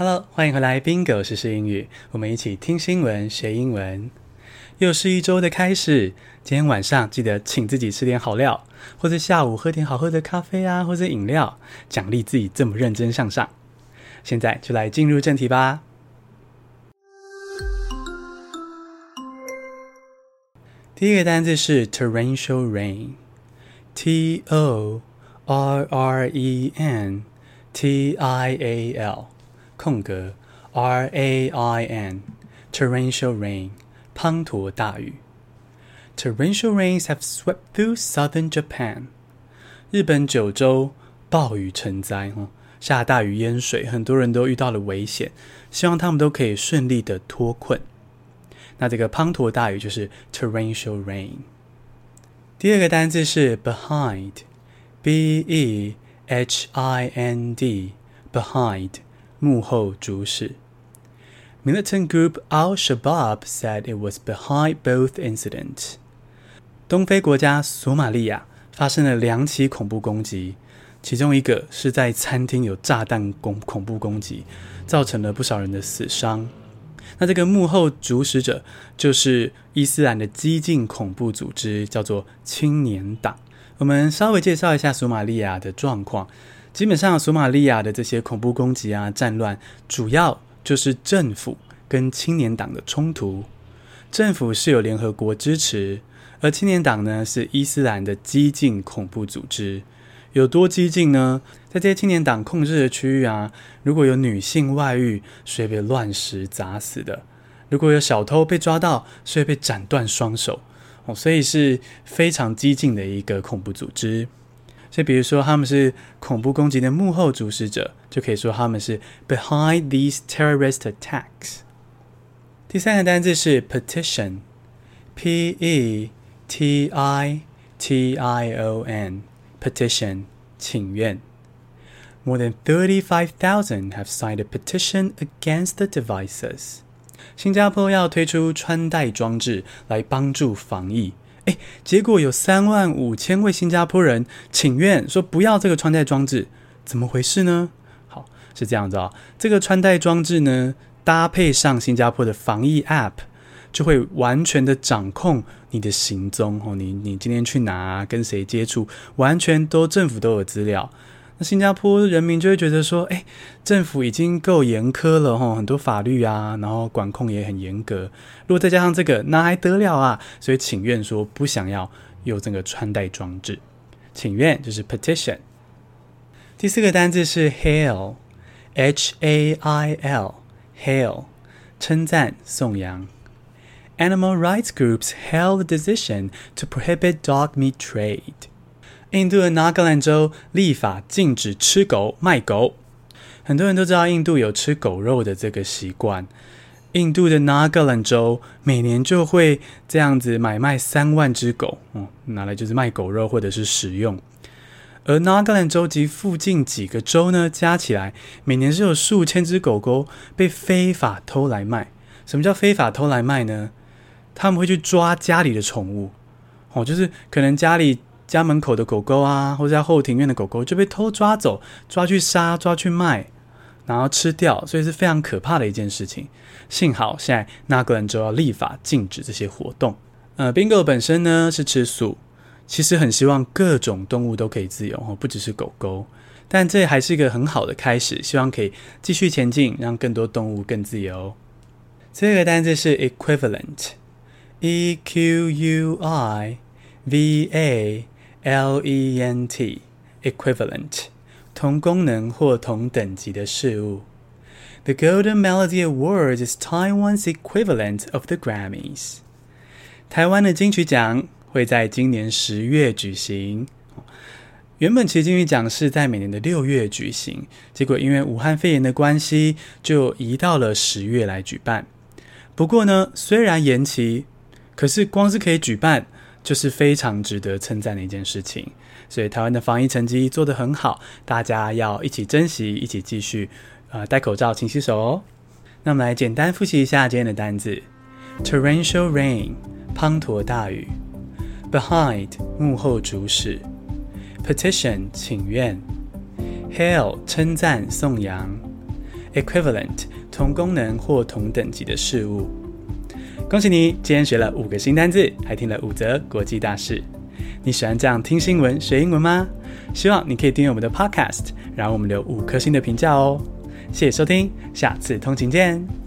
Hello，欢迎回来，Bingo 时英语，我们一起听新闻学英文。又是一周的开始，今天晚上记得请自己吃点好料，或者下午喝点好喝的咖啡啊，或者饮料，奖励自己这么认真向上。现在就来进入正题吧。第一个单字是 torrential rain，T O R R E N T I A L 空格 R A I N，torrential rain 滂沱大雨。Torrential rains have swept through southern Japan。日本九州暴雨成灾，哈，下大雨淹水，很多人都遇到了危险，希望他们都可以顺利的脱困。那这个滂沱大雨就是 torrential rain。第二个单字是 behind，b e h i n d，behind 幕后主使。Militant group Al-Shabaab said it was behind both incidents。东非国家索马利亚发生了两起恐怖攻击，其中一个是在餐厅有炸弹攻恐怖攻击，造成了不少人的死伤。那这个幕后主使者就是伊斯兰的激进恐怖组织，叫做青年党。我们稍微介绍一下索马利亚的状况。基本上，索马利亚的这些恐怖攻击啊、战乱，主要就是政府跟青年党的冲突。政府是有联合国支持，而青年党呢是伊斯兰的激进恐怖组织。有多激进呢？在这些青年党控制的区域啊，如果有女性外遇，是会被乱石砸死的；如果有小偷被抓到，是会被斩断双手。哦，所以是非常激进的一个恐怖组织。所以，比如说他们是恐怖攻击的幕后主使者，就可以说他们是 behind these terrorist attacks。第三个单字是 petition，p e t i t i o n。Petition，请愿。More than thirty-five thousand have signed a petition against the devices。新加坡要推出穿戴装置来帮助防疫，结果有三万五千位新加坡人请愿说不要这个穿戴装置，怎么回事呢？好，是这样子啊、这个穿戴装置呢，搭配上新加坡的防疫 App。就会完全的掌控你的行踪哦，你你今天去哪，跟谁接触，完全都政府都有资料。那新加坡人民就会觉得说，哎，政府已经够严苛了哈，很多法律啊，然后管控也很严格。如果再加上这个，那还得了啊？所以请愿说不想要有这个穿戴装置，请愿就是 petition。第四个单字是 hail，h a i l，hail，称赞、颂扬。Animal rights groups hail the decision to prohibit dog meat trade. 印度的纳格兰州立法禁止吃狗卖狗。很多人都知道印度有吃狗肉的这个习惯。印度的纳格兰州每年就会这样子买卖三万只狗，哦，拿来就是卖狗肉或者是食用。而纳格兰州及附近几个州呢，加起来每年是有数千只狗狗被非法偷来卖。什么叫非法偷来卖呢？他们会去抓家里的宠物，哦，就是可能家里家门口的狗狗啊，或者在后庭院的狗狗就被偷抓走，抓去杀，抓去卖，然后吃掉，所以是非常可怕的一件事情。幸好现在纳嘎兰州要立法禁止这些活动。呃，Bingo 本身呢是吃素，其实很希望各种动物都可以自由，哦，不只是狗狗，但这还是一个很好的开始，希望可以继续前进，让更多动物更自由。这个单字是 equivalent。E Q U I V A L E N T，equivalent，同功能或同等级的事物。The Golden Melody Awards is Taiwan's equivalent of the Grammys。台湾的金曲奖会在今年十月举行。原本其实金曲奖是在每年的六月举行，结果因为武汉肺炎的关系，就移到了十月来举办。不过呢，虽然延期。可是，光是可以举办，就是非常值得称赞的一件事情。所以，台湾的防疫成绩做得很好，大家要一起珍惜，一起继续，呃，戴口罩、勤洗手哦。那我们来简单复习一下今天的单字：torrential rain，滂沱大雨；behind，幕后主使；petition，请愿；hail，称赞、颂扬 equivalent 同功能或同等级的事物。恭喜你，今天学了五个新单字，还听了五则国际大事。你喜欢这样听新闻学英文吗？希望你可以订阅我们的 podcast，然后我们留五颗星的评价哦。谢谢收听，下次通勤见。